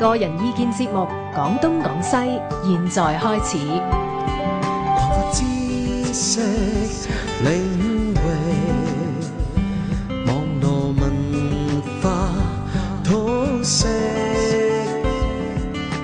个人意见节目广东广西现在开始。知识领域网络文化